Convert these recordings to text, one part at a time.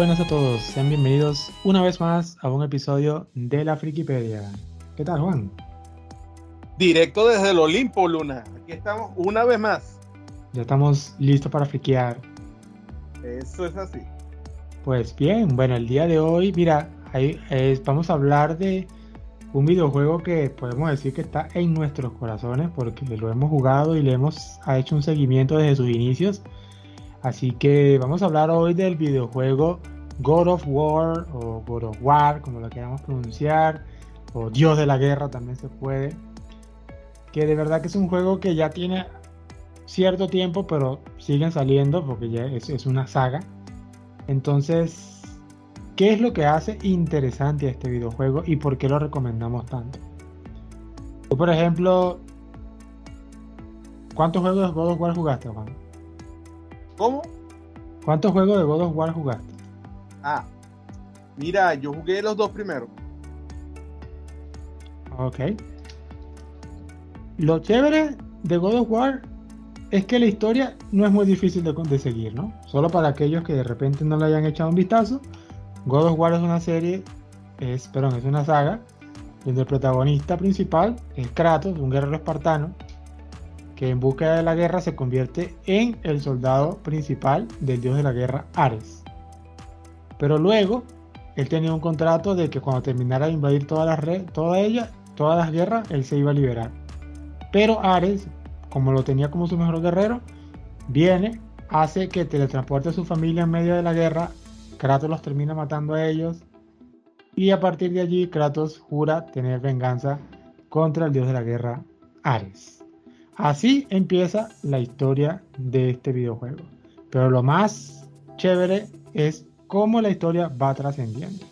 Buenas a todos, sean bienvenidos una vez más a un episodio de la Frikipedia. ¿Qué tal, Juan? Directo desde el Olimpo, Luna. Aquí estamos una vez más. Ya estamos listos para friquear. Eso es así. Pues bien, bueno, el día de hoy, mira, ahí, eh, vamos a hablar de un videojuego que podemos decir que está en nuestros corazones porque lo hemos jugado y le hemos hecho un seguimiento desde sus inicios. Así que vamos a hablar hoy del videojuego God of War o God of War, como lo queramos pronunciar, o Dios de la Guerra también se puede. Que de verdad que es un juego que ya tiene cierto tiempo, pero siguen saliendo porque ya es, una saga. Entonces, ¿qué es lo que hace interesante a este videojuego y por qué lo recomendamos tanto? Por ejemplo, ¿cuántos juegos de God of War jugaste, Juan? ¿Cómo? ¿Cuántos juegos de God of War jugaste? Ah, mira, yo jugué los dos primeros. Ok. Lo chévere de God of War es que la historia no es muy difícil de, de, seguir, ¿no? Solo para aquellos que de repente no le hayan echado un vistazo, God of War es una serie, es, perdón, es una saga donde el protagonista principal es Kratos, un guerrero espartano, que en busca de la guerra se convierte en el soldado principal del dios de la guerra Ares. Pero luego, él tenía un contrato de que cuando terminara de invadir todas las, toda ella, todas las guerras, él se iba a liberar. Pero Ares, como lo tenía como su mejor guerrero, viene, hace que teletransporte a su familia en medio de la guerra, Kratos los termina matando a ellos, y a partir de allí Kratos jura tener venganza contra el dios de la guerra, Ares. Así empieza la historia de este videojuego. Pero lo más chévere es cómo la historia va trascendiendo.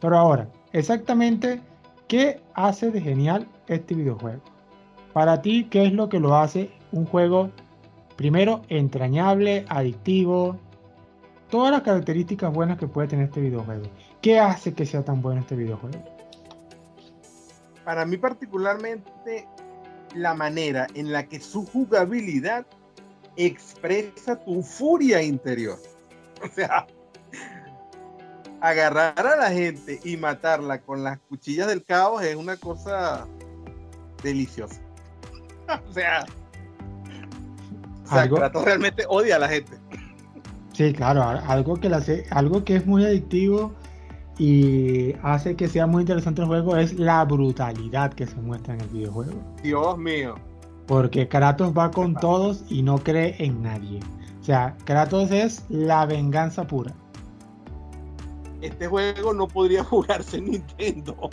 Pero ahora, exactamente, ¿qué hace de genial este videojuego? Para ti, ¿qué es lo que lo hace un juego, primero, entrañable, adictivo? Todas las características buenas que puede tener este videojuego. ¿Qué hace que sea tan bueno este videojuego? Para mí particularmente, la manera en la que su jugabilidad expresa tu furia interior. O sea, agarrar a la gente y matarla con las cuchillas del caos es una cosa deliciosa. o sea, ¿Algo? Kratos realmente odia a la gente. Sí, claro, algo que, la algo que es muy adictivo y hace que sea muy interesante el juego es la brutalidad que se muestra en el videojuego. Dios mío. Porque Kratos va con todos y no cree en nadie. O sea, Kratos es la venganza pura. Este juego no podría jugarse en Nintendo.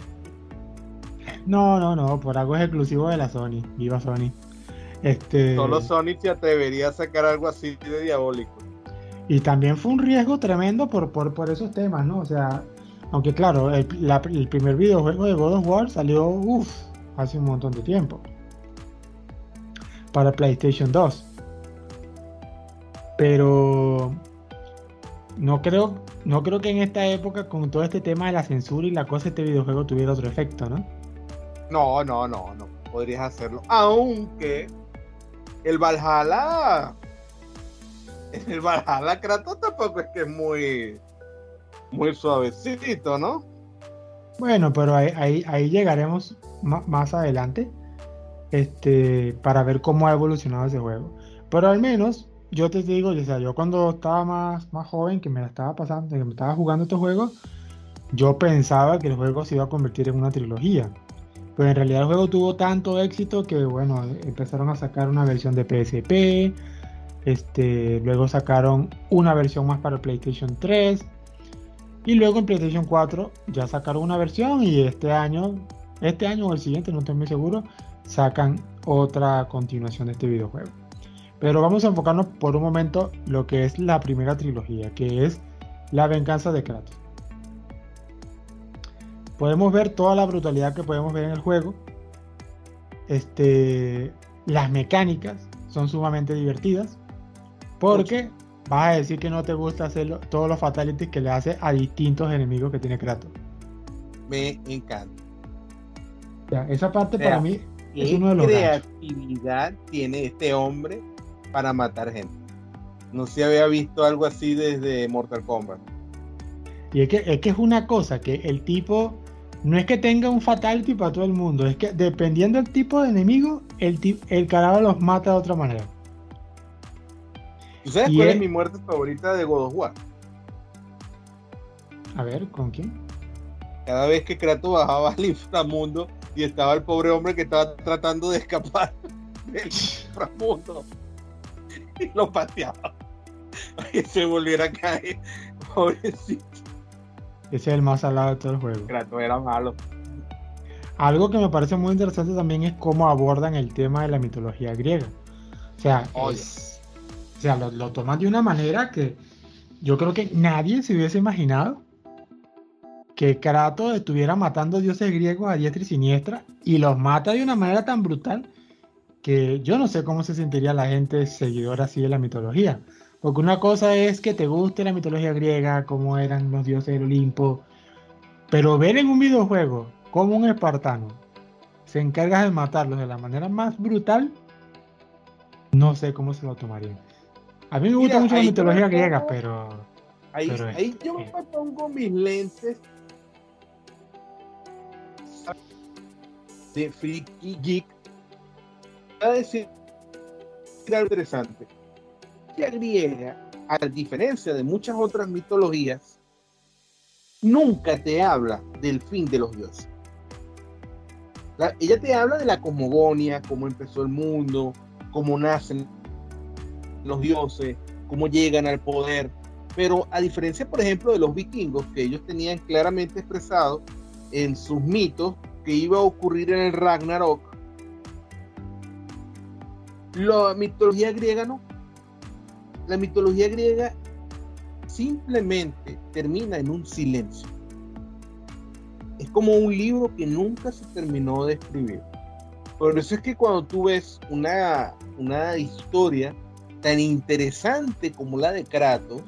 No, no, no, por algo es exclusivo de la Sony. Viva Sony. Este... Solo Sony se atrevería a sacar algo así de diabólico. Y también fue un riesgo tremendo por, por, por esos temas, ¿no? O sea, aunque claro, el, primer videojuego de God of War salió uff, hace un montón de tiempo. Para PlayStation 2. Pero no creo, no creo que en esta época, con todo este tema de la censura y la cosa, este videojuego tuviera otro efecto, ¿no? No, no, no, no podrías hacerlo. Aunque el Valhalla. El Valhalla Kratos tampoco es que es muy muy suavecito, ¿no? Bueno, pero ahí, llegaremos más adelante este, para ver cómo ha evolucionado ese juego. Pero al menos, yo te digo, o sea, yo cuando estaba más, más joven, que me la estaba pasando, que me estaba jugando este juego, yo pensaba que el juego se iba a convertir en una trilogía. Pero en realidad el juego tuvo tanto éxito que, bueno, empezaron a sacar una versión de PSP, este, luego sacaron una versión más para PlayStation 3, y luego en PlayStation 4 ya sacaron una versión y este año, este año o el siguiente, no estoy muy seguro, sacan otra continuación de este videojuego. Pero vamos a enfocarnos por un momento lo que es la primera trilogía, que es la venganza de Kratos. Podemos ver toda la brutalidad que podemos ver en el juego. Este, las mecánicas son sumamente divertidas. Porque vas a decir que no te gusta hacer todos los fatalities que le hace a distintos enemigos que tiene Kratos. Me encanta. Esa parte o sea, para mí es uno de los creatividad ganchos. tiene este hombre para matar gente. No se había visto algo así desde Mortal Kombat. Y es que, es que es una cosa que el tipo no es que tenga un fatality para todo el mundo, es que dependiendo del tipo de enemigo, el, el carajo los mata de otra manera. ¿Tú sabes cuál es mi muerte favorita de God of War? A ver, ¿con quién? Cada vez que Kratos bajaba al inframundo y estaba el pobre hombre que estaba tratando de escapar del inframundo y lo pateaba. Y se volviera a caer. Pobrecito. Ese es el más salado de todo el juego. Kratos era malo. Algo que me parece muy interesante también es cómo abordan el tema de la mitología griega. O sea, o sea lo, lo, toman de una manera que yo creo que nadie se hubiese imaginado que Kratos estuviera matando dioses griegos a diestra y siniestra y los mata de una manera tan brutal que yo no sé cómo se sentiría la gente seguidora así de la mitología. Porque una cosa es que te guste la mitología griega, cómo eran los dioses del Olimpo, pero ver en un videojuego como un espartano se encarga de matarlos de la manera más brutal, no sé cómo se lo tomarían. A mí me gusta mucho la mitología griega, pero... Ahí, ahí yo me pongo mis lentes. De Freaky Geek. A decir algo interesante. Griega, a diferencia de muchas otras mitologías, nunca te habla del fin de los dioses. ella te habla de la cosmogonia, cómo empezó el mundo, cómo nacen los dioses, cómo llegan al poder. Pero a diferencia, por ejemplo, de los vikingos, que ellos tenían claramente expresado en sus mitos que iba a ocurrir en el Ragnarok, la mitología griega no la mitología griega simplemente termina en un silencio. Es como un libro que nunca se terminó de escribir. Por eso es que cuando tú ves una, una historia tan interesante como la de Kratos,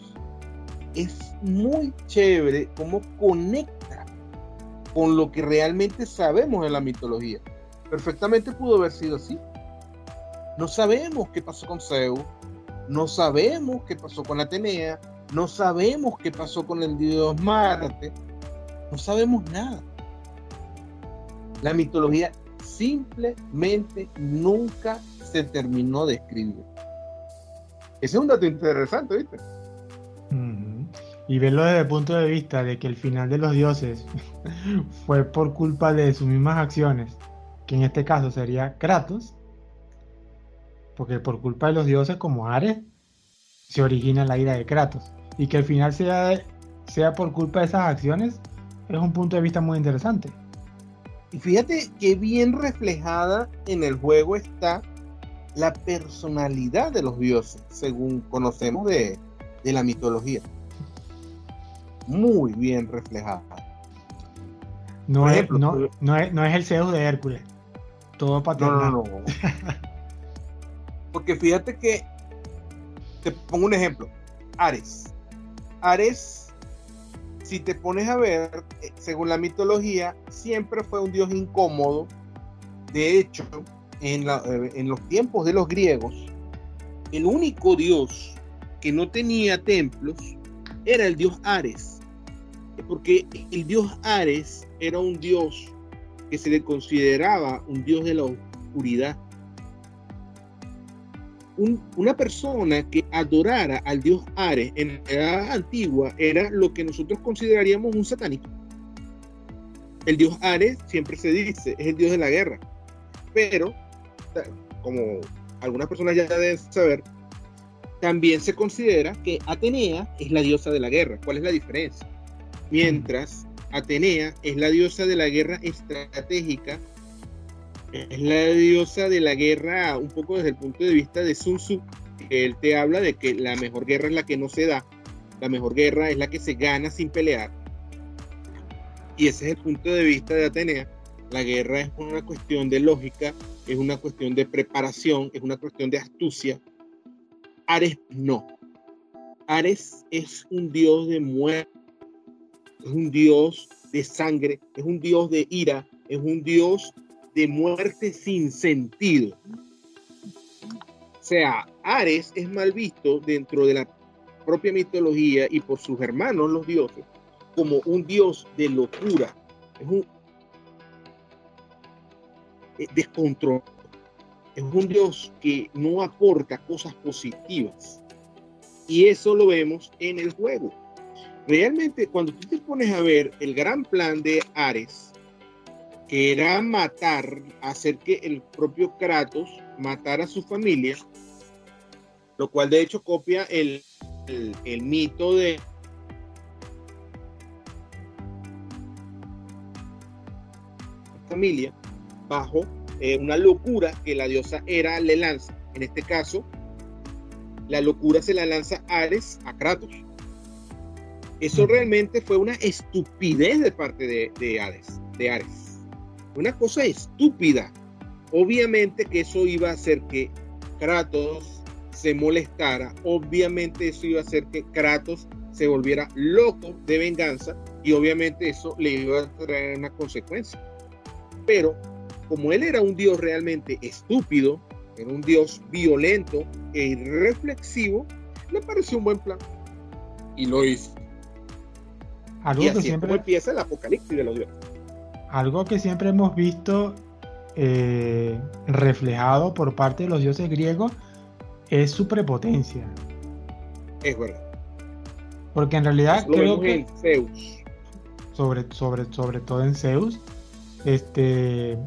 es muy chévere cómo conecta con lo que realmente sabemos en la mitología. Perfectamente pudo haber sido así. No sabemos qué pasó con Zeus, no sabemos qué pasó con Atenea, no sabemos qué pasó con el dios Marte, no sabemos nada. La mitología simplemente nunca se terminó de escribir. Ese es un dato interesante, ¿viste? Y verlo desde el punto de vista de que el final de los dioses fue por culpa de sus mismas acciones, que en este caso sería Kratos, porque por culpa de los dioses como Ares se origina la ira de Kratos. Y que al final sea, sea por culpa de esas acciones es un punto de vista muy interesante. Y fíjate que bien reflejada en el juego está la personalidad de los dioses, según conocemos de, la mitología. Muy bien reflejada. No, es, no, no, es, no es el Zeus de Hércules. Todo paternal. No, no, no. Porque fíjate que, te pongo un ejemplo, Ares. Ares, si te pones a ver, eh, según la mitología, siempre fue un dios incómodo. De hecho, en, eh, en los tiempos de los griegos, el único dios que no tenía templos era el dios Ares. Porque el dios Ares era un dios que se le consideraba un dios de la oscuridad una persona que adorara al dios Ares en la edad antigua era lo que nosotros consideraríamos un satánico. El dios Ares siempre se dice, es el dios de la guerra. Pero, como algunas personas ya deben saber, también se considera que Atenea es la diosa de la guerra. ¿Cuál es la diferencia? Mientras Atenea es la diosa de la guerra estratégica es la diosa de la guerra un poco desde el punto de vista de Sun Tzu, que él te habla de que la mejor guerra es la que no se da, la mejor guerra es la que se gana sin pelear. Y ese es el punto de vista de Atenea. La guerra es una cuestión de lógica, es una cuestión de preparación, es una cuestión de astucia. Ares no. Ares es un dios de muerte, es un dios de sangre, es un dios de ira, es un dios de muerte sin sentido. sea, Ares es mal visto dentro de la propia mitología y por sus hermanos los dioses como un dios de locura. Es un descontrol. Es un dios que no aporta cosas positivas. Y eso lo vemos en el juego. Realmente, cuando tú te pones a ver el gran plan de Ares, que era matar, hacer que el propio Kratos matara a su familia, lo cual de hecho copia el, el, mito de familia bajo eh, una locura que la diosa Hera le lanza. En este caso, la locura se la lanza Ares a Kratos. Eso realmente fue una estupidez de parte de, de Ares, de Ares. Una cosa estúpida. Obviamente que eso iba a hacer que Kratos se molestara. Obviamente eso iba a hacer que Kratos se volviera loco de venganza y obviamente eso le iba a traer una consecuencia. Pero como él era un dios realmente estúpido, era un dios violento e irreflexivo, le pareció un buen plan y lo hizo. Algo que siempre empieza el apocalipsis de los dioses. Algo que siempre hemos visto eh, reflejado por parte de los dioses griegos es su prepotencia. Es verdad. Porque en realidad creo que Zeus. Sobre, sobre, sobre todo en Zeus. Este.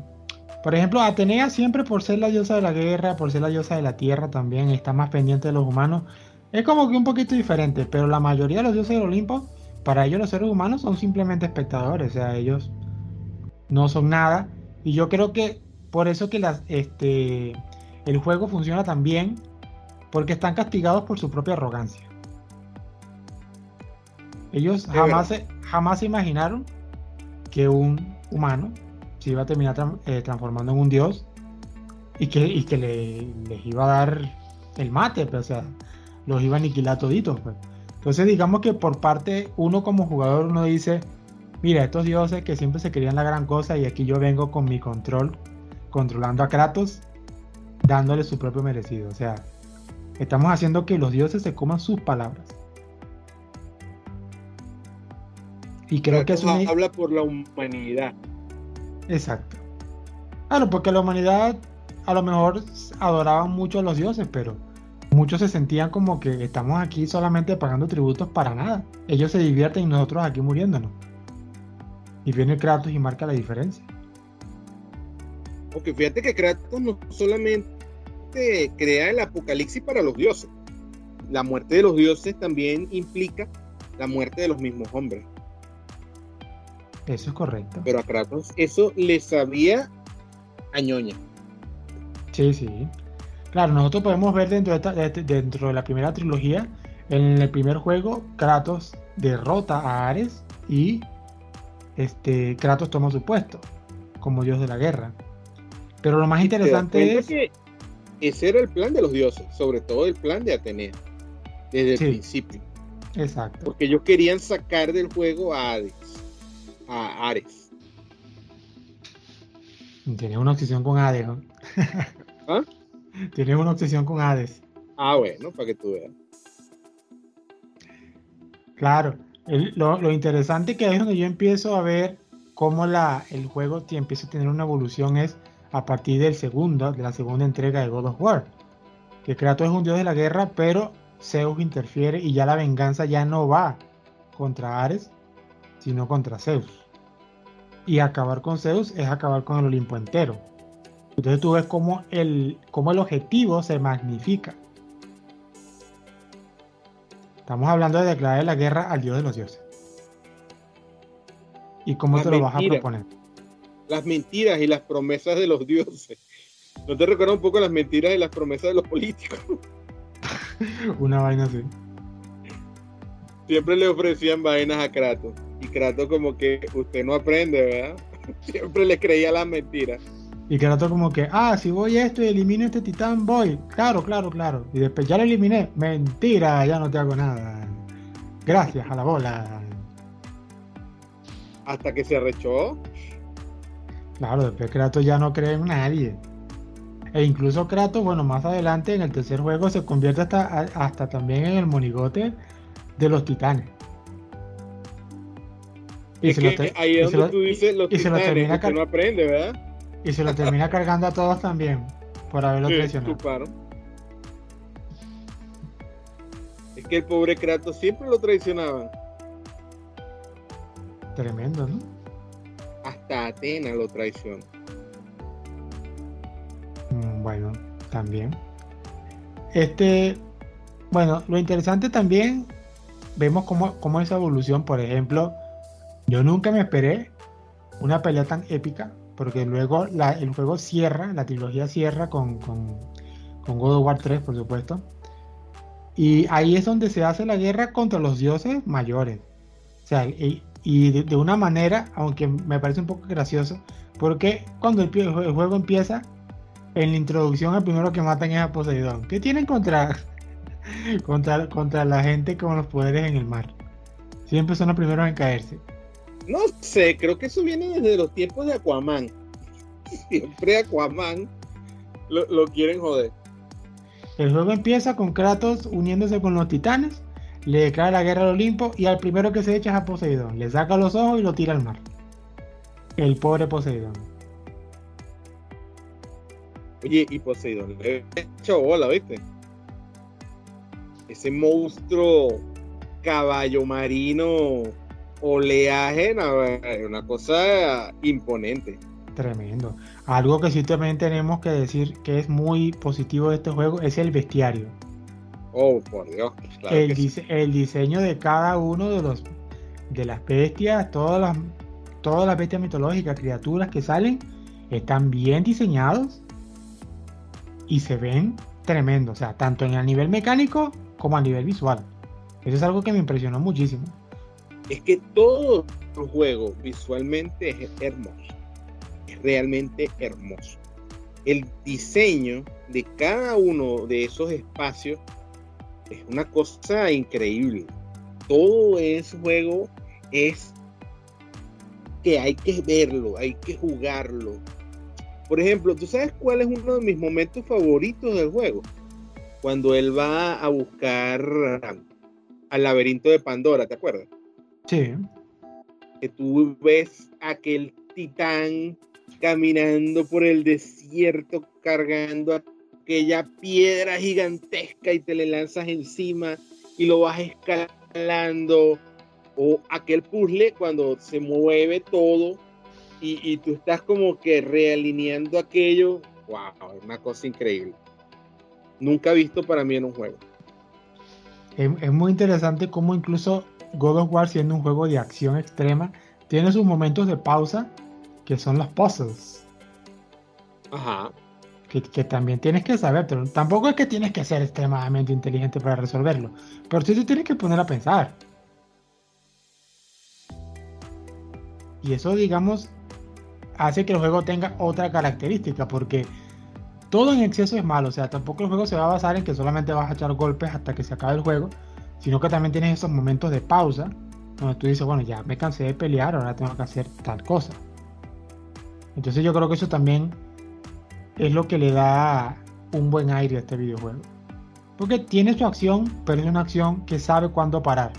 Por ejemplo, Atenea siempre por ser la diosa de la guerra, por ser la diosa de la tierra también, está más pendiente de los humanos. Es como que un poquito diferente, pero la mayoría de los dioses del Olimpo para ellos los seres humanos son simplemente espectadores, o sea, ellos no son nada. Y yo creo que por eso que las, este, el juego funciona tan bien, porque están castigados por su propia arrogancia. Ellos jamás se, jamás se imaginaron que un humano se iba a terminar eh, transformando en un dios y que, y que les iba a dar el mate, pues, o sea, los iba a aniquilar toditos. Pues. Entonces digamos que por parte uno como jugador uno dice, mira, estos dioses que siempre se querían la gran cosa y aquí yo vengo con mi control, controlando a Kratos, dándole su propio merecido. O sea, estamos haciendo que los dioses se coman sus palabras. Y creo que eso habla por la humanidad. Exacto. Claro, porque la humanidad a lo mejor adoraban mucho a los dioses, pero muchos se sentían como que estamos aquí solamente pagando tributos para nada. Ellos se divierten y nosotros aquí muriéndonos. Y viene Kratos y marca la diferencia. Porque fíjate que Kratos no solamente crea el apocalipsis para los dioses. La muerte de los dioses también implica la muerte de los mismos hombres. Eso es correcto. Pero a Kratos eso le sabía a ñoña. Sí, sí. Claro, nosotros podemos ver dentro de, dentro de la primera trilogía, en el primer juego, Kratos derrota a Ares y este, Kratos toma su puesto como dios de la guerra. Pero lo más interesante es... Que ese era el plan de los dioses, sobre todo el plan de Atenea, desde el principio. Exacto. Porque ellos querían sacar del juego a Hades, a Ares. Tenía una obsesión con Hades, ¿no? ¿Ah? Tienes una obsesión con Hades. Ah, bueno, para que tú veas. Claro, lo, interesante que es donde yo empiezo a ver cómo la, el juego empieza a tener una evolución es a partir del segundo, de la segunda entrega de God of War. Que Kratos es un dios de la guerra, pero Zeus interfiere y ya la venganza ya no va contra Ares, sino contra Zeus. Y acabar con Zeus es acabar con el Olimpo entero. Entonces tú ves cómo el, cómo el objetivo se magnifica. Estamos hablando de declarar la guerra al dios de los dioses. ¿Y cómo te lo vas a proponer? Las mentiras y las promesas de los dioses. ¿No te recuerda un poco las mentiras y las promesas de los políticos? Una vaina así. Siempre le ofrecían vainas a Kratos. Y Kratos como que usted no aprende, ¿verdad? Siempre le creía las mentiras. Y rato como que, ah, si voy esto y elimino este titán, voy. Claro, claro, claro. Y después ya lo eliminé. Mentira, ya no te hago nada. Gracias a la bola. Hasta que se arrechó. Claro, después Kratos ya no cree en nadie. E incluso Kratos, bueno, más adelante en el tercer juego se convierte hasta, hasta también en el monigote de los titanes. Y se lo ahí es donde tú dices los titanes, se lo termina no aprende, ¿verdad? Y se lo termina cargando a todos también por haberlo sí, traicionado. Es que el pobre Kratos siempre lo traicionaban. Tremendo, ¿no? Hasta Atena lo traiciona. Mm, bueno, también. Este, bueno, lo interesante también, vemos cómo, cómo esa evolución, por ejemplo, yo nunca me esperé una pelea tan épica, porque luego el juego cierra, la trilogía cierra con, God of War 3, por supuesto. Y ahí es donde se hace la guerra contra los dioses mayores. O sea, y, de, una manera, aunque me parece un poco gracioso, porque cuando el, juego empieza, en la introducción el primero que matan es a Poseidón. ¿Qué tienen contra, contra, contra la gente con los poderes en el mar? Siempre son los primeros en caerse. No sé, creo que eso viene desde los tiempos de Aquaman. Siempre Aquaman lo, lo quieren joder. El juego empieza con Kratos uniéndose con los titanes, le declara la guerra al Olimpo y al primero que se echa es a Poseidón. Le saca los ojos y lo tira al mar. El pobre Poseidón. Oye, y Poseidón le hecho bola, ¿viste? Ese monstruo caballo marino oleaje, una cosa imponente. Tremendo. Algo que sí también tenemos que decir que es muy positivo de este juego es el bestiario. Oh, por Dios. el, diseño de cada uno de los de las bestias, todas las todas las bestias mitológicas, criaturas que salen, están bien diseñados y se ven tremendo, o sea, tanto en el nivel mecánico como a nivel visual. Eso es algo que me impresionó muchísimo. Es que todo el juego visualmente es hermoso realmente hermoso. El diseño de cada uno de esos espacios es una cosa increíble. Todo ese juego es que hay que verlo, hay que jugarlo. Por ejemplo, ¿tú sabes cuál es uno de mis momentos favoritos del juego? Cuando él va a buscar al laberinto de Pandora, ¿te acuerdas? Sí. Que tú ves aquel titán caminando por el desierto cargando aquella piedra gigantesca y te le lanzas encima y lo vas escalando o aquel puzzle cuando se mueve todo y, tú estás como que realineando aquello, wow, una cosa increíble. Nunca visto para mí en un juego. Es, es muy interesante cómo incluso God of War siendo un juego de acción extrema tiene sus momentos de pausa que son los puzzles. Ajá. Que, también tienes que saber, pero tampoco es que tienes que ser extremadamente inteligente para resolverlo, pero sí te tienes que poner a pensar. Y eso, digamos, hace que el juego tenga otra característica, porque todo en exceso es malo, o sea, tampoco el juego se va a basar en que solamente vas a echar golpes hasta que se acabe el juego, sino que también tienes esos momentos de pausa, donde tú dices, bueno, ya me cansé de pelear, ahora tengo que hacer tal cosa. Entonces yo creo que eso también es lo que le da un buen aire a este videojuego. Porque tiene su acción, pero es una acción que sabe cuándo parar.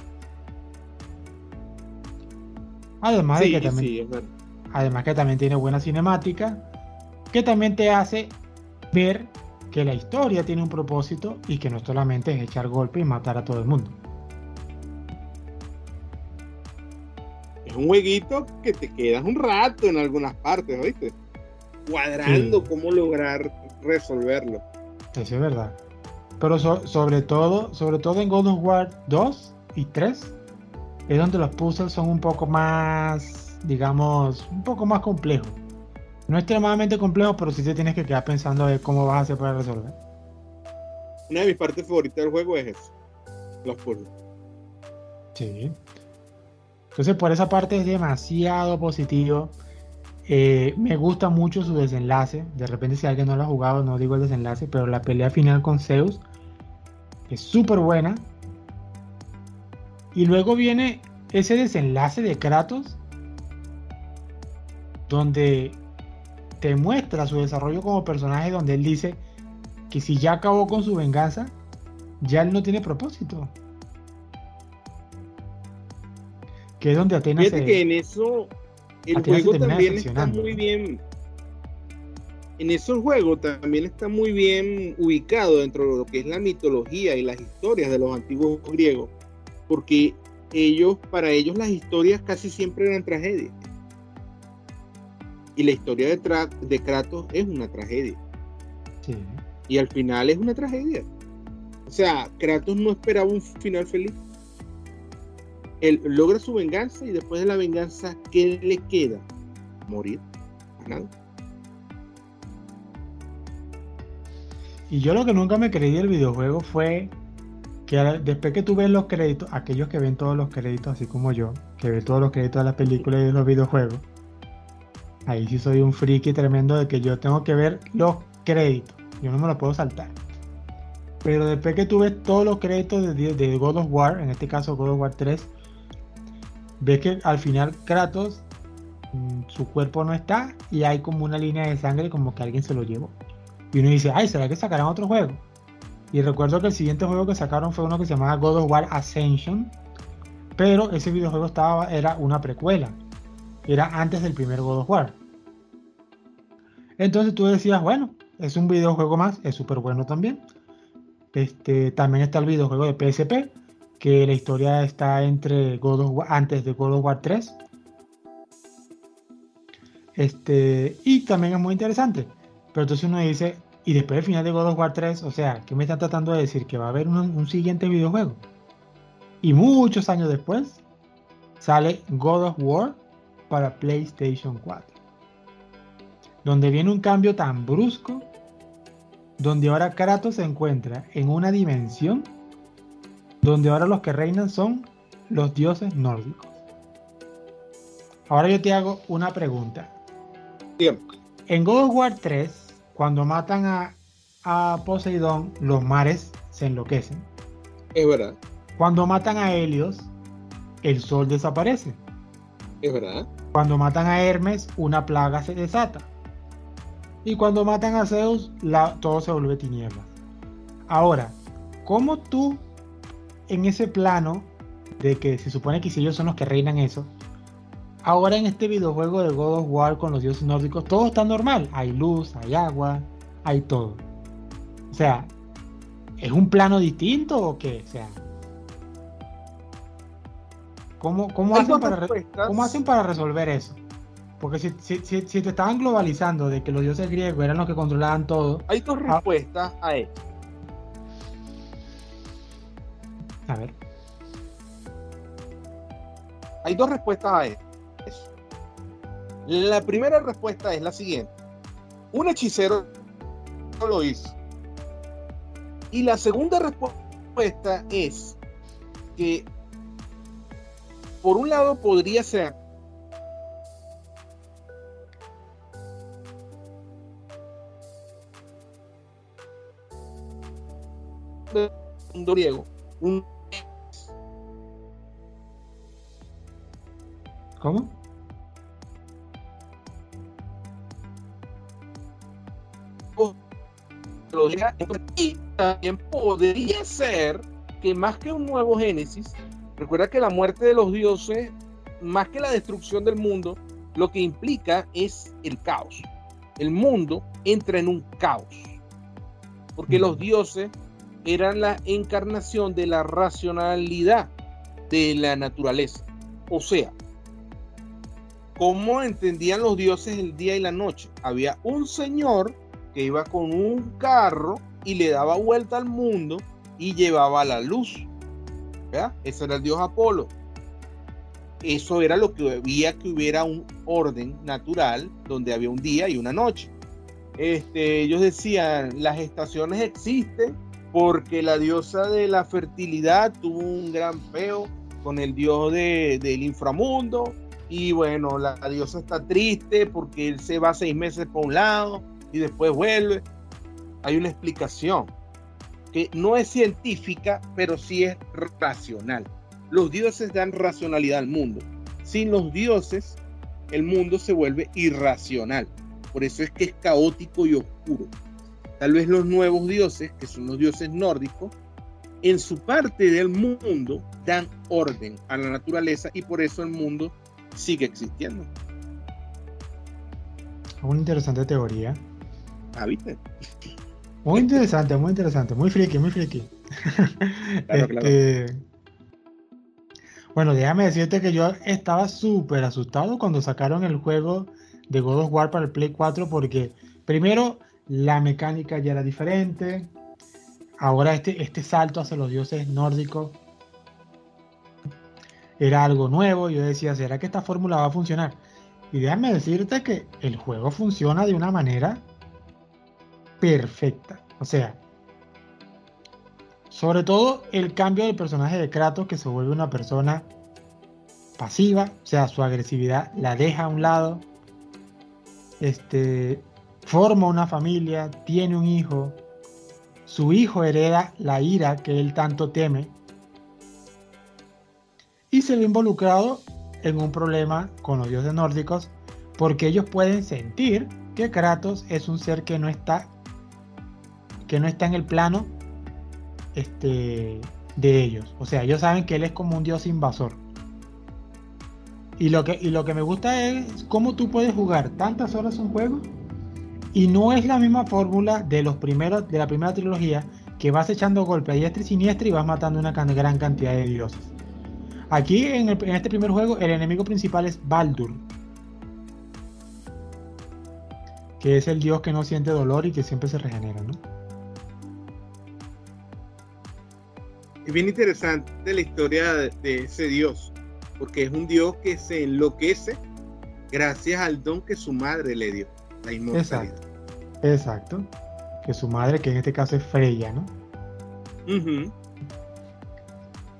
Además de que también, además que también tiene buena cinemática, que también te hace ver que la historia tiene un propósito y que no solamente es echar golpe y matar a todo el mundo. un jueguito que te quedas un rato en algunas partes, ¿viste? Cuadrando cómo lograr resolverlo. Eso es verdad. Pero sobre todo, sobre todo en God of War 2 y 3, es donde los puzzles son un poco más, digamos, un poco más complejos. No extremadamente complejos, pero sí te tienes que quedar pensando ver cómo vas a hacer para resolver. Una de mis partes favoritas del juego es eso, los puzzles. Sí. Entonces por esa parte es demasiado positivo. Eh, me gusta mucho su desenlace. De repente si alguien no lo ha jugado, no digo el desenlace, pero la pelea final con Zeus es súper buena. Y luego viene ese desenlace de Kratos, donde te muestra su desarrollo como personaje donde él dice que si ya acabó con su venganza, ya él no tiene propósito. Que es donde Atenas Fíjate que en eso el juego también está muy bien. En esos juegos también está muy bien ubicado dentro de lo que es la mitología y las historias de los antiguos griegos, porque ellos, para ellos las historias casi siempre eran tragedias. Y la historia de, de Kratos es una tragedia. Y al final es una tragedia. O sea, Kratos no esperaba un final feliz. Él logra su venganza y después de la venganza, ¿qué le queda? Morir. Nada. Y yo lo que nunca me creí del videojuego fue que después que tú ves los créditos, aquellos que ven todos los créditos, así como yo, que ven todos los créditos de las películas y de los videojuegos, ahí sí soy un friki tremendo de que yo tengo que ver los créditos. Yo no me los puedo saltar. Pero después que tú ves todos los créditos de, de God of War, en este caso God of War 3, ves que al final Kratos, mm, su cuerpo no está y hay como una línea de sangre como que alguien se lo llevó. Y uno dice, ay, ¿será que sacarán otro juego? Y recuerdo que el siguiente juego que sacaron fue uno que se llamaba God of War Ascension. Pero ese videojuego estaba, era una precuela. Era antes del primer God of War. Entonces tú decías, bueno, es un videojuego más, es súper bueno también. Este, también está el videojuego de PSP, que la historia está entre God of War, antes de God of War 3. Este, y también es muy interesante. Pero entonces uno dice, y después del final de God of War 3, o sea, ¿qué me están tratando de decir? Que va a haber un, siguiente videojuego. Y muchos años después sale God of War para PlayStation 4. Donde viene un cambio tan brusco, donde ahora Kratos se encuentra en una dimensión donde ahora los que reinan son los dioses nórdicos. Ahora yo te hago una pregunta. En God of War 3 cuando matan a, a Poseidón, los mares se enloquecen. Es verdad. Cuando matan a Helios, el sol desaparece. Es verdad. Cuando matan a Hermes, una plaga se desata. Y cuando matan a Zeus, la, todo se vuelve tinieblas. Ahora, ¿cómo tú, en ese plano de que se supone que si ellos son los que reinan eso, Ahora en este videojuego de God of War con los dioses nórdicos, todo está normal. Hay luz, hay agua, hay todo. O sea, ¿es un plano distinto o qué? O sea, ¿cómo, cómo, hacen, para, ¿cómo hacen para resolver eso? Porque si, si, te estaban globalizando de que los dioses griegos eran los que controlaban todo. Hay dos ah, respuestas a eso. A ver. Hay dos respuestas a eso. La primera respuesta es la siguiente. Un hechicero lo hizo. Y la segunda respuesta es que por un lado podría ser un griego, un ¿Cómo? y también podría ser que más que un nuevo Génesis, recuerda que la muerte de los dioses, más que la destrucción del mundo, lo que implica es el caos. El mundo entra en un caos, porque los dioses eran la encarnación de la racionalidad de la naturaleza. O sea, ¿cómo entendían los dioses el día y la noche? Había un señor que iba con un carro y le daba vuelta al mundo y llevaba la luz. ¿Verdad? Ese era el dios Apolo. Eso era lo que había que hubiera un orden natural donde había un día y una noche. Este, ellos decían, las estaciones existen porque la diosa de la fertilidad tuvo un gran feo con el dios del inframundo y bueno, la diosa está triste porque él se va seis meses por un lado y después vuelve. Hay una explicación que no es científica, pero sí es racional. Los dioses dan racionalidad al mundo. Sin los dioses, el mundo se vuelve irracional. Por eso es que es caótico y oscuro. Tal vez los nuevos dioses, que son los dioses nórdicos, en su parte del mundo dan orden a la naturaleza y por eso el mundo sigue existiendo. Una interesante teoría. Ah, ¿viste? Muy interesante, muy interesante, muy friki, muy friki. Este, bueno, déjame decirte que yo estaba súper asustado cuando sacaron el juego de God of War para el Play 4 porque primero la mecánica ya era diferente, ahora este, este salto hacia los dioses nórdicos era algo nuevo, yo decía, ¿será que esta fórmula va a funcionar? Y déjame decirte que el juego funciona de una manera perfecta. O sea, sobre todo el cambio del personaje de Kratos que se vuelve una persona pasiva, o sea, su agresividad la deja a un lado. Este forma una familia, tiene un hijo. Su hijo hereda la ira que él tanto teme y se ve involucrado en un problema con los dioses nórdicos porque ellos pueden sentir que Kratos es un ser que no está que no está en el plano este, de ellos. O sea, ellos saben que él es como un dios invasor. Y lo que, y lo que me gusta es cómo tú puedes jugar tantas horas un juego y no es la misma fórmula de los primeros de la primera trilogía que vas echando golpes a diestra y siniestra y vas matando una gran cantidad de dioses. Aquí en, en este primer juego el enemigo principal es Baldur, que es el dios que no siente dolor y que siempre se regenera, ¿no? Es bien interesante la historia de, ese dios, porque es un dios que se enloquece gracias al don que su madre le dio, la inmortalidad. Exacto. Que su madre, que en este caso es Freya, ¿no?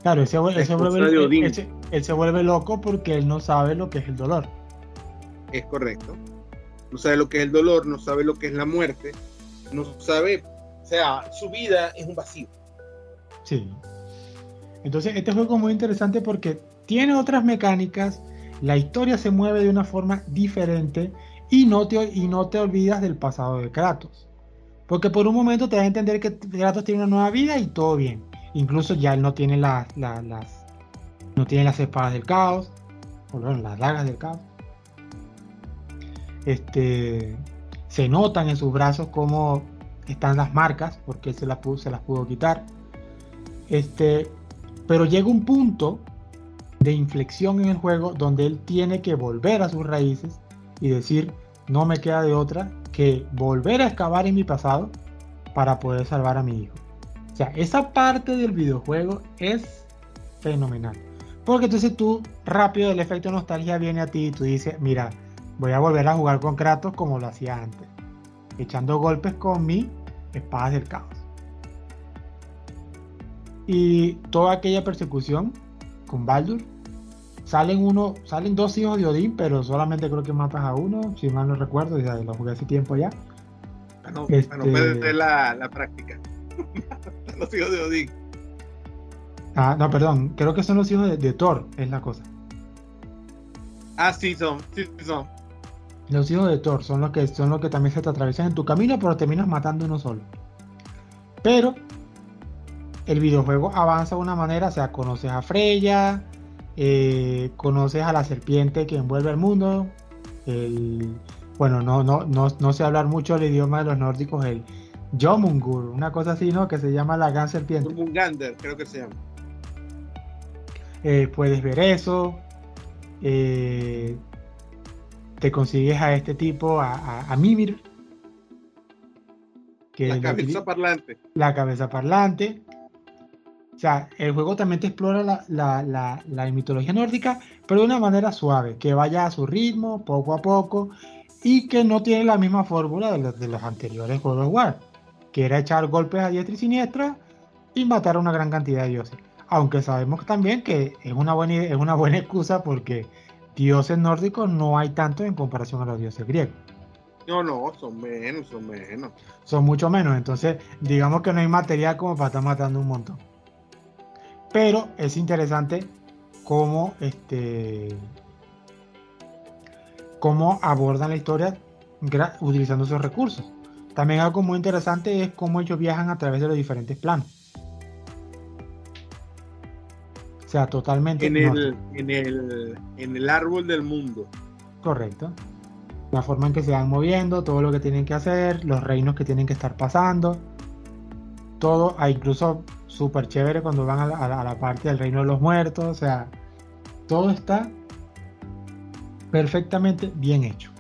Claro, él se, vuelve, él se vuelve loco porque él no sabe lo que es el dolor. Es correcto no sabe lo que es el dolor, no sabe lo que es la muerte, no sabe, o sea, su vida es un vacío. Sí. Entonces, este juego es muy interesante porque tiene otras mecánicas, la historia se mueve de una forma diferente y no te, y no te olvidas del pasado de Kratos. Porque por un momento te da a entender que Kratos tiene una nueva vida y todo bien. Incluso ya él no tiene las, las, no tiene las espadas del caos, o las dagas del caos este, se notan en sus brazos cómo están las marcas, porque él se las pudo, se las pudo quitar. Este, pero llega un punto de inflexión en el juego donde él tiene que volver a sus raíces y decir, no me queda de otra que volver a excavar en mi pasado para poder salvar a mi hijo. O sea, esa parte del videojuego es fenomenal. Porque entonces tú rápido el efecto de nostalgia viene a ti y tú dices, mira, Voy a volver a jugar con Kratos como lo hacía antes, echando golpes con mi espadas del caos. Y toda aquella persecución con Baldur, salen uno, salen dos hijos de Odín, pero solamente creo que matas a uno, si mal no recuerdo, ya lo jugué hace tiempo ya. no, este... la, la práctica. los hijos de Odín. Ah, no, perdón, creo que son los hijos de, de Thor, es la cosa. Ah, sí son, sí son. Los hijos de Thor son los que son los que también se te atraviesan en tu camino, pero terminas matando uno solo. Pero el videojuego avanza de una manera, o sea, conoces a Freya, eh, conoces a la serpiente que envuelve el mundo. bueno, no, no, no, sé hablar mucho el idioma de los nórdicos, el Jomungur, una cosa así, ¿no? Que se llama la gran serpiente. Jomungander, creo que se llama. Eh, puedes ver eso. Eh, te consigues a este tipo, a, Mimir. Que la cabeza parlante. La cabeza parlante. O sea, el juego también te explora la, mitología nórdica, pero de una manera suave, que vaya a su ritmo, poco a poco, y que no tiene la misma fórmula de los, de los anteriores juegos de War, que era echar golpes a diestra y siniestra y matar a una gran cantidad de dioses. Aunque sabemos también que es una buena, es una buena excusa porque dioses nórdicos no hay tanto en comparación a los dioses griegos. No, no, son menos, son menos. Son mucho menos, entonces digamos que no hay material como para estar matando un montón. Pero es interesante cómo este cómo abordan la historia utilizando esos recursos. También algo muy interesante es cómo ellos viajan a través de los diferentes planos. O sea, totalmente. En el, en el, en el árbol del mundo. Correcto. La forma en que se van moviendo, todo lo que tienen que hacer, los reinos que tienen que estar pasando. Todo, ah, incluso súper chévere cuando van a la, parte del reino de los muertos. O sea, todo está perfectamente bien hecho.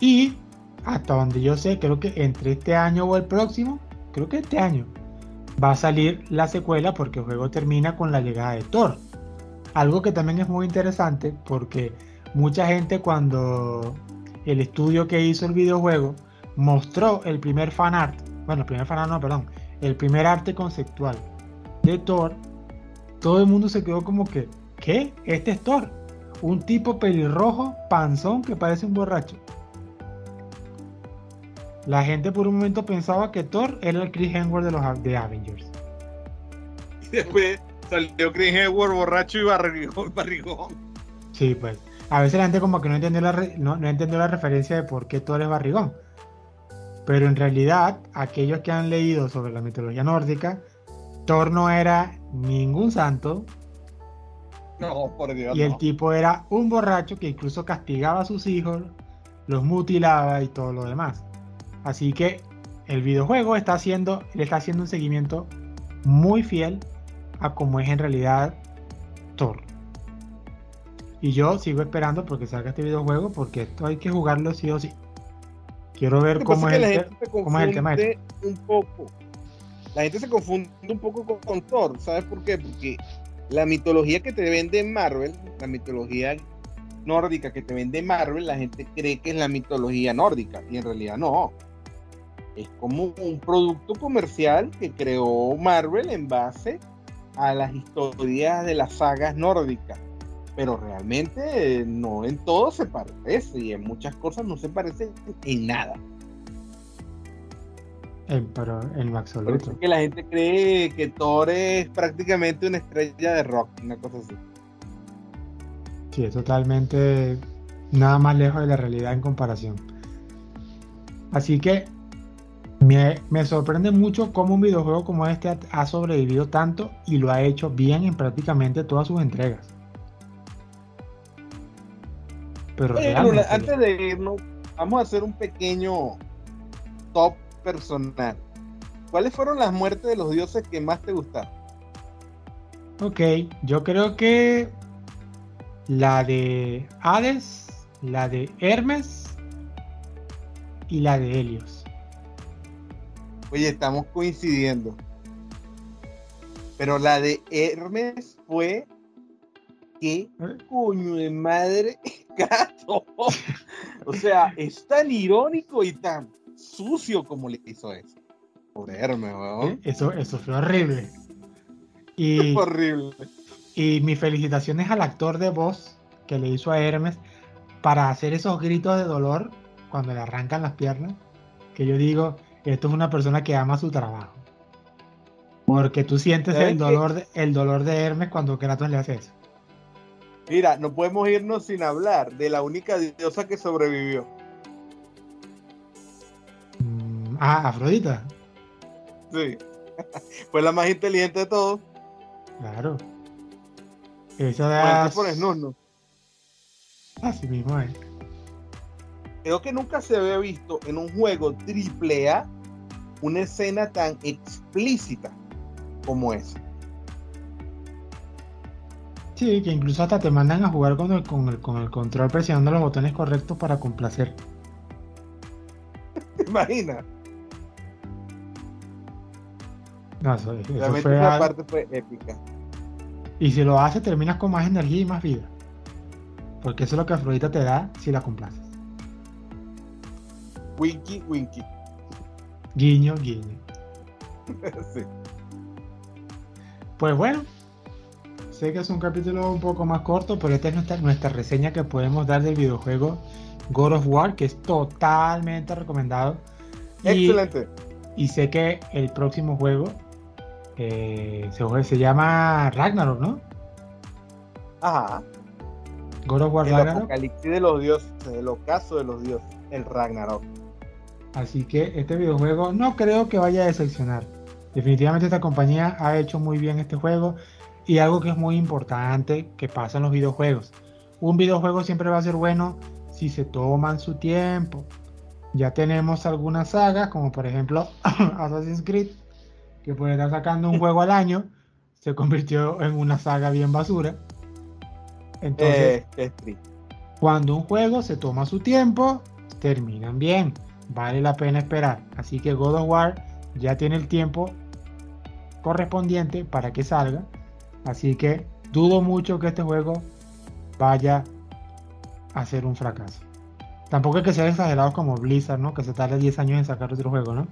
Y hasta donde yo sé, creo que entre este año o el próximo, creo que este año, va a salir la secuela porque el juego termina con la llegada de Thor. Algo que también es muy interesante porque mucha gente cuando el estudio que hizo el videojuego mostró el primer fan art, bueno, el primer fan art no, perdón, el primer arte conceptual de Thor, todo el mundo se quedó como que, ¿qué? Este es Thor. Un tipo pelirrojo, panzón, que parece un borracho. La gente por un momento pensaba que Thor era el Chris Hemsworth de los de Avengers. Y después salió Chris Hemsworth borracho y barrigón, Sí, pues. A veces la gente como que no entendió la, no, entendió la referencia de por qué Thor es barrigón. Pero en realidad, aquellos que han leído sobre la mitología nórdica, Thor no era ningún santo. No, por Dios. Y el tipo era un borracho que incluso castigaba a sus hijos, los mutilaba y todo lo demás. Así que el videojuego está haciendo, le está haciendo un seguimiento muy fiel a cómo es en realidad Thor. Y yo sigo esperando porque salga este videojuego porque esto hay que jugarlo sí o sí. Quiero ver cómo es, el, cómo es, el, tema. Este. Un poco. La gente se confunde un poco con, con, Thor. ¿Sabes por qué? Porque la mitología que te vende Marvel, la mitología nórdica que te vende Marvel, la gente cree que es la mitología nórdica y en realidad no es como un producto comercial que creó Marvel en base a las historias de las sagas nórdicas. Pero realmente no en todo se parece y en muchas cosas no se parece en nada. En, pero en absoluto. Es que la gente cree que Thor es prácticamente una estrella de rock, una cosa así. Sí, es totalmente nada más lejos de la realidad en comparación. Así que me, sorprende mucho cómo un videojuego como este ha, sobrevivido tanto y lo ha hecho bien en prácticamente todas sus entregas. Pero antes de irnos, vamos a hacer un pequeño top personal. ¿Cuáles fueron las muertes de los dioses que más te gustaron? Ok, yo creo que la de Hades, la de Hermes y la de Helios. Oye, estamos coincidiendo. Pero la de Hermes fue. ¿Qué ¿Eh? coño de madre gato? o sea, es tan irónico y tan sucio como le hizo eso. Por Hermes, weón. ¿Eh? Eso, eso fue horrible. Y, horrible. Y mis felicitaciones al actor de voz que le hizo a Hermes para hacer esos gritos de dolor cuando le arrancan las piernas. Que yo digo, esto es una persona que ama su trabajo. Porque tú sientes el dolor, de, el dolor de Hermes cuando Kratos le hace eso. Mira, no podemos irnos sin hablar de la única diosa que sobrevivió. Mm, ah, Afrodita. Sí. Fue la más inteligente de todos. Claro. Eso de. Por no. Así mismo es creo que nunca se había visto en un juego triple A una escena tan explícita como esa. Sí, que incluso hasta te mandan a jugar con el, con el, con el control presionando los botones correctos para complacer. ¿Te imaginas? No, eso, eso Realmente esa parte fue épica. Y si lo hace, terminas con más energía y más vida. Porque eso es lo que Afrodita te da si la complaces. Winky, Winky. Guiño, guiño. sí. Pues bueno, sé que es un capítulo un poco más corto, pero esta es nuestra, nuestra reseña que podemos dar del videojuego God of War, que es totalmente recomendado. Excelente. Y, sé que el próximo juego eh, se, se, llama Ragnarok, ¿no? Ajá. God of War el Ragnarok. apocalipsis de los dioses, el ocaso de los dioses. el Ragnarok. Así que este videojuego no creo que vaya a decepcionar. Definitivamente esta compañía ha hecho muy bien este juego y algo que es muy importante que pasa en los videojuegos. Un videojuego siempre va a ser bueno si se toman su tiempo. Ya tenemos algunas sagas, como por ejemplo Assassin's Creed, que puede estar sacando un juego al año, se convirtió en una saga bien basura. Entonces, eh, cuando un juego se toma su tiempo, terminan bien. Vale la pena esperar. Así que God of War ya tiene el tiempo correspondiente para que salga. Así que dudo mucho que este juego vaya a ser un fracaso. Tampoco es que sea exagerado como Blizzard, ¿no? Que se tarde 10 años en sacar otro juego, ¿no?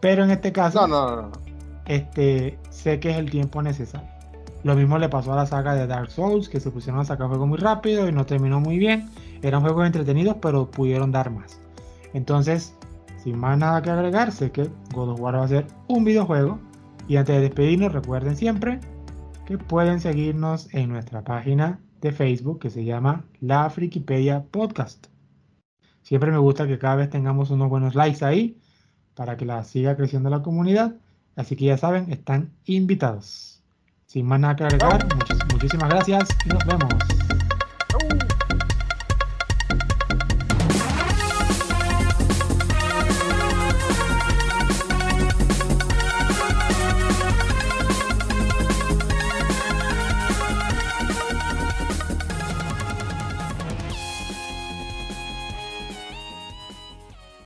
Pero en este caso, no, no, no. Este, sé que es el tiempo necesario. Lo mismo le pasó a la saga de Dark Souls, que se pusieron a sacar juegos muy rápido y no terminó muy bien. Eran juegos entretenidos, pero pudieron dar más. Entonces, sin más nada que agregar, sé que God of War va a ser un videojuego. Y antes de despedirnos, recuerden siempre que pueden seguirnos en nuestra página de Facebook que se llama La Frikipedia Podcast. Siempre me gusta que cada vez tengamos unos buenos likes ahí para que la siga creciendo la comunidad. Así que ya saben, están invitados. Sin más nada que agregar, muchísimas gracias y nos vemos.